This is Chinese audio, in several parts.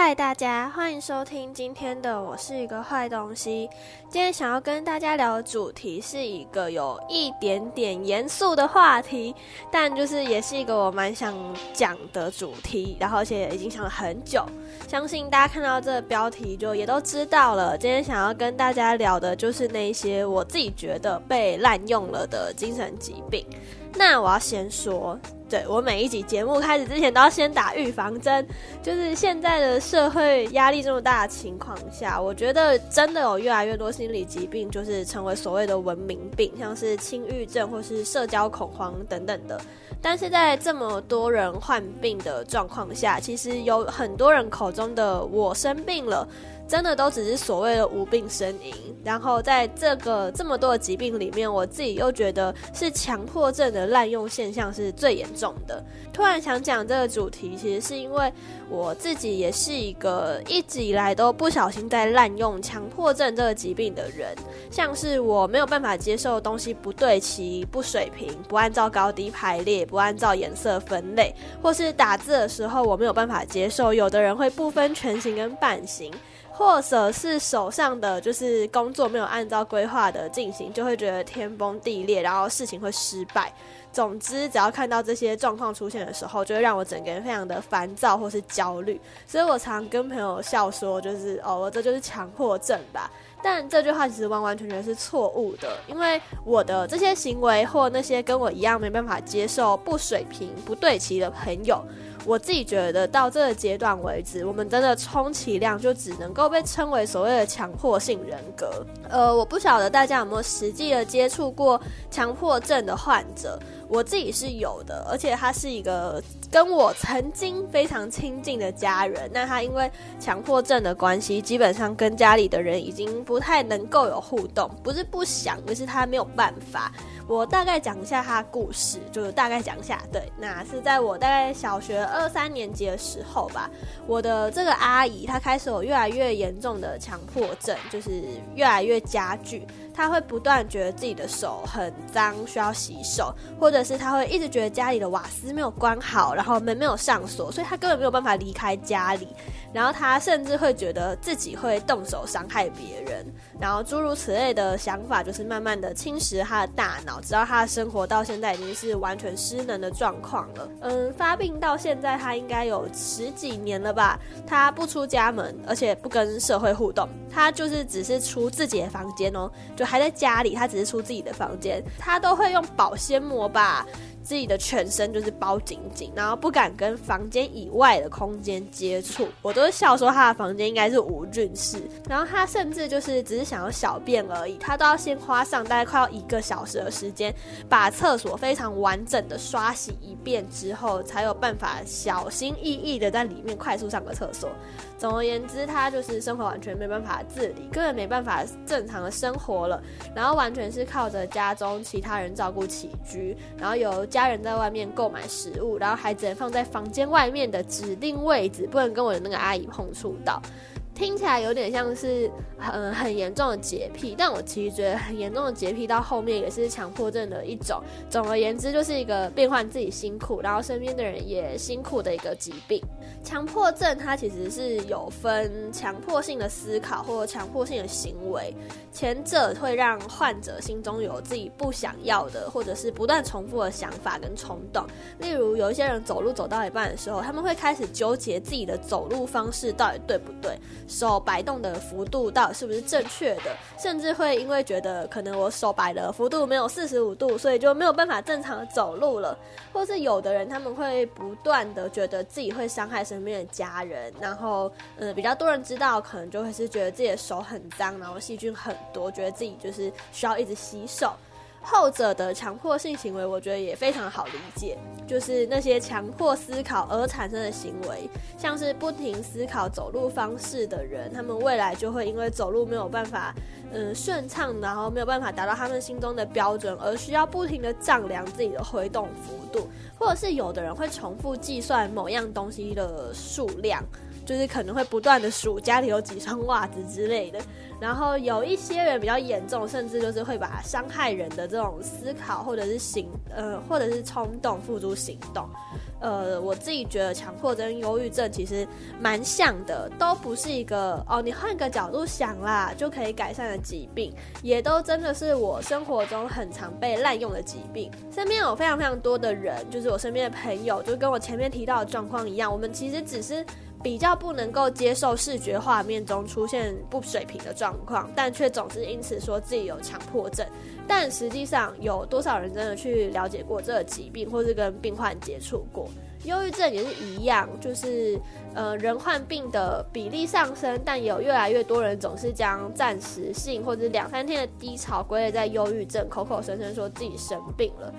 嗨，大家欢迎收听今天的我是一个坏东西。今天想要跟大家聊的主题是一个有一点点严肃的话题，但就是也是一个我蛮想讲的主题，然后而且已经想了很久。相信大家看到这个标题就也都知道了。今天想要跟大家聊的就是那些我自己觉得被滥用了的精神疾病。那我要先说。对我每一集节目开始之前都要先打预防针，就是现在的社会压力这么大的情况下，我觉得真的有越来越多心理疾病就是成为所谓的文明病，像是轻郁症或是社交恐慌等等的。但是在这么多人患病的状况下，其实有很多人口中的我生病了。真的都只是所谓的无病呻吟，然后在这个这么多的疾病里面，我自己又觉得是强迫症的滥用现象是最严重的。突然想讲这个主题，其实是因为我自己也是一个一直以来都不小心在滥用强迫症这个疾病的人，像是我没有办法接受东西不对齐、不水平、不按照高低排列、不按照颜色分类，或是打字的时候我没有办法接受有的人会不分全形跟半形。或者是手上的就是工作没有按照规划的进行，就会觉得天崩地裂，然后事情会失败。总之，只要看到这些状况出现的时候，就会让我整个人非常的烦躁或是焦虑。所以我常跟朋友笑说，就是哦，我这就是强迫症吧。但这句话其实完完全全是错误的，因为我的这些行为或那些跟我一样没办法接受不水平、不对齐的朋友。我自己觉得到这个阶段为止，我们真的充其量就只能够被称为所谓的强迫性人格。呃，我不晓得大家有没有实际的接触过强迫症的患者，我自己是有的，而且他是一个跟我曾经非常亲近的家人。那他因为强迫症的关系，基本上跟家里的人已经不太能够有互动，不是不想，而是他没有办法。我大概讲一下他的故事，就是大概讲一下。对，那是在我大概小学二三年级的时候吧。我的这个阿姨，她开始有越来越严重的强迫症，就是越来越加剧。他会不断觉得自己的手很脏，需要洗手，或者是他会一直觉得家里的瓦斯没有关好，然后门没有上锁，所以他根本没有办法离开家里。然后他甚至会觉得自己会动手伤害别人，然后诸如此类的想法，就是慢慢的侵蚀他的大脑。直到他的生活到现在已经是完全失能的状况了。嗯，发病到现在他应该有十几年了吧？他不出家门，而且不跟社会互动，他就是只是出自己的房间哦，就还在家里，他只是出自己的房间，他都会用保鲜膜吧。自己的全身就是包紧紧，然后不敢跟房间以外的空间接触。我都是笑说他的房间应该是无菌室，然后他甚至就是只是想要小便而已，他都要先花上大概快要一个小时的时间，把厕所非常完整的刷洗一遍之后，才有办法小心翼翼的在里面快速上个厕所。总而言之，他就是生活完全没办法自理，根本没办法正常的生活了，然后完全是靠着家中其他人照顾起居，然后由家家人在外面购买食物，然后孩子放在房间外面的指定位置，不能跟我的那个阿姨碰触到。听起来有点像是很很严重的洁癖，但我其实觉得很严重的洁癖到后面也是强迫症的一种。总而言之，就是一个变换自己辛苦，然后身边的人也辛苦的一个疾病。强迫症它其实是有分强迫性的思考或强迫性的行为，前者会让患者心中有自己不想要的，或者是不断重复的想法跟冲动。例如，有一些人走路走到一半的时候，他们会开始纠结自己的走路方式到底对不对。手摆动的幅度到底是不是正确的？甚至会因为觉得可能我手摆的幅度没有四十五度，所以就没有办法正常走路了。或是有的人他们会不断的觉得自己会伤害身边的家人，然后嗯，比较多人知道，可能就会是觉得自己的手很脏，然后细菌很多，觉得自己就是需要一直洗手。后者的强迫性行为，我觉得也非常好理解，就是那些强迫思考而产生的行为，像是不停思考走路方式的人，他们未来就会因为走路没有办法，嗯，顺畅，然后没有办法达到他们心中的标准，而需要不停的丈量自己的挥动幅度，或者是有的人会重复计算某样东西的数量。就是可能会不断的数家里有几双袜子之类的。然后有一些人比较严重，甚至就是会把伤害人的这种思考或者是行呃或者是冲动付诸行动。呃，我自己觉得强迫症、忧郁症其实蛮像的，都不是一个哦，你换个角度想啦就可以改善的疾病，也都真的是我生活中很常被滥用的疾病。身边有非常非常多的人，就是我身边的朋友，就跟我前面提到的状况一样，我们其实只是。比较不能够接受视觉画面中出现不水平的状状况，但却总是因此说自己有强迫症。但实际上，有多少人真的去了解过这个疾病，或是跟病患接触过？忧郁症也是一样，就是呃，人患病的比例上升，但有越来越多人总是将暂时性或者两三天的低潮归类在忧郁症，口口声声说自己生病了。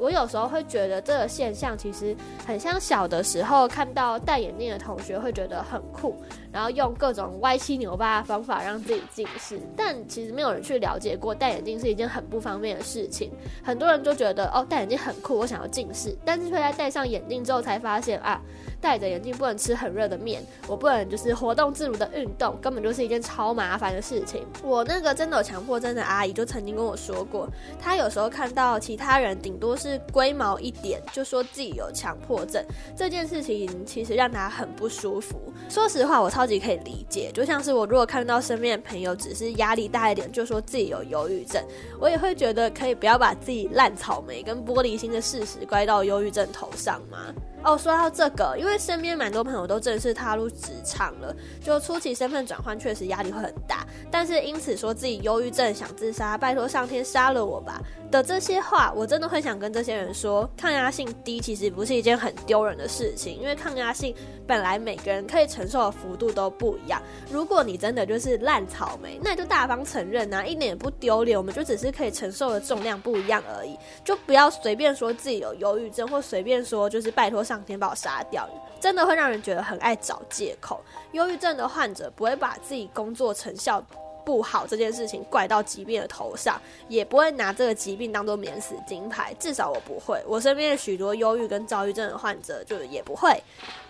我有时候会觉得这个现象其实很像小的时候看到戴眼镜的同学会觉得很酷，然后用各种歪七扭八的方法让自己近视，但其实没有人去了解过戴眼镜是一件很不方便的事情。很多人就觉得哦戴眼镜很酷，我想要近视，但是却在戴上眼镜之后才发现啊。戴着眼镜不能吃很热的面，我不能就是活动自如的运动，根本就是一件超麻烦的事情。我那个真的有强迫症的阿姨就曾经跟我说过，她有时候看到其他人顶多是龟毛一点，就说自己有强迫症，这件事情其实让她很不舒服。说实话，我超级可以理解，就像是我如果看到身边的朋友只是压力大一点，就说自己有忧郁症，我也会觉得可以不要把自己烂草莓跟玻璃心的事实怪到忧郁症头上吗？哦，说到这个，因为身边蛮多朋友都正式踏入职场了，就初期身份转换确实压力会很大，但是因此说自己忧郁症想自杀，拜托上天杀了我吧的这些话，我真的会想跟这些人说，抗压性低其实不是一件很丢人的事情，因为抗压性本来每个人可以承受的幅度都不一样。如果你真的就是烂草莓，那就大方承认啊，一点也不丢脸，我们就只是可以承受的重量不一样而已，就不要随便说自己有忧郁症，或随便说就是拜托。上天把我杀掉，真的会让人觉得很爱找借口。忧郁症的患者不会把自己工作成效不好这件事情怪到疾病的头上，也不会拿这个疾病当做免死金牌。至少我不会，我身边的许多忧郁跟躁郁症的患者就也不会。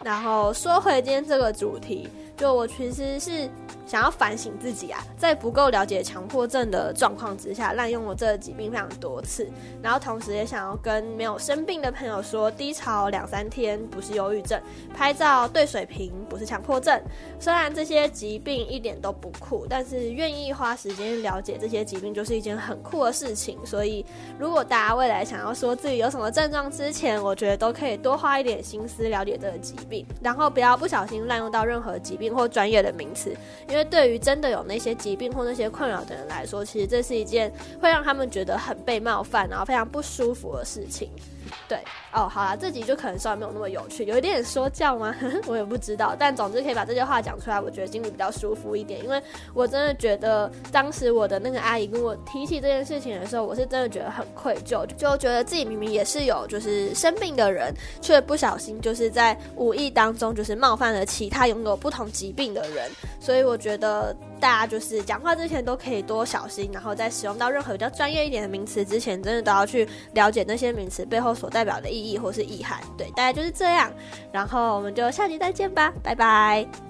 然后说回今天这个主题。就我其实是想要反省自己啊，在不够了解强迫症的状况之下，滥用了这个疾病非常多次。然后同时也想要跟没有生病的朋友说，低潮两三天不是忧郁症，拍照对水平不是强迫症。虽然这些疾病一点都不酷，但是愿意花时间了解这些疾病就是一件很酷的事情。所以如果大家未来想要说自己有什么症状之前，我觉得都可以多花一点心思了解这个疾病，然后不要不小心滥用到任何疾病。或专业的名词，因为对于真的有那些疾病或那些困扰的人来说，其实这是一件会让他们觉得很被冒犯，然后非常不舒服的事情。对哦，好啦，这集就可能稍微没有那么有趣，有一点说教吗？我也不知道，但总之可以把这些话讲出来，我觉得心里比较舒服一点。因为我真的觉得，当时我的那个阿姨跟我提起这件事情的时候，我是真的觉得很愧疚，就觉得自己明明也是有就是生病的人，却不小心就是在无意当中就是冒犯了其他拥有不同疾病的人，所以我觉得。大家就是讲话之前都可以多小心，然后在使用到任何比较专业一点的名词之前，真的都要去了解那些名词背后所代表的意义或是意涵。对，大概就是这样。然后我们就下集再见吧，拜拜。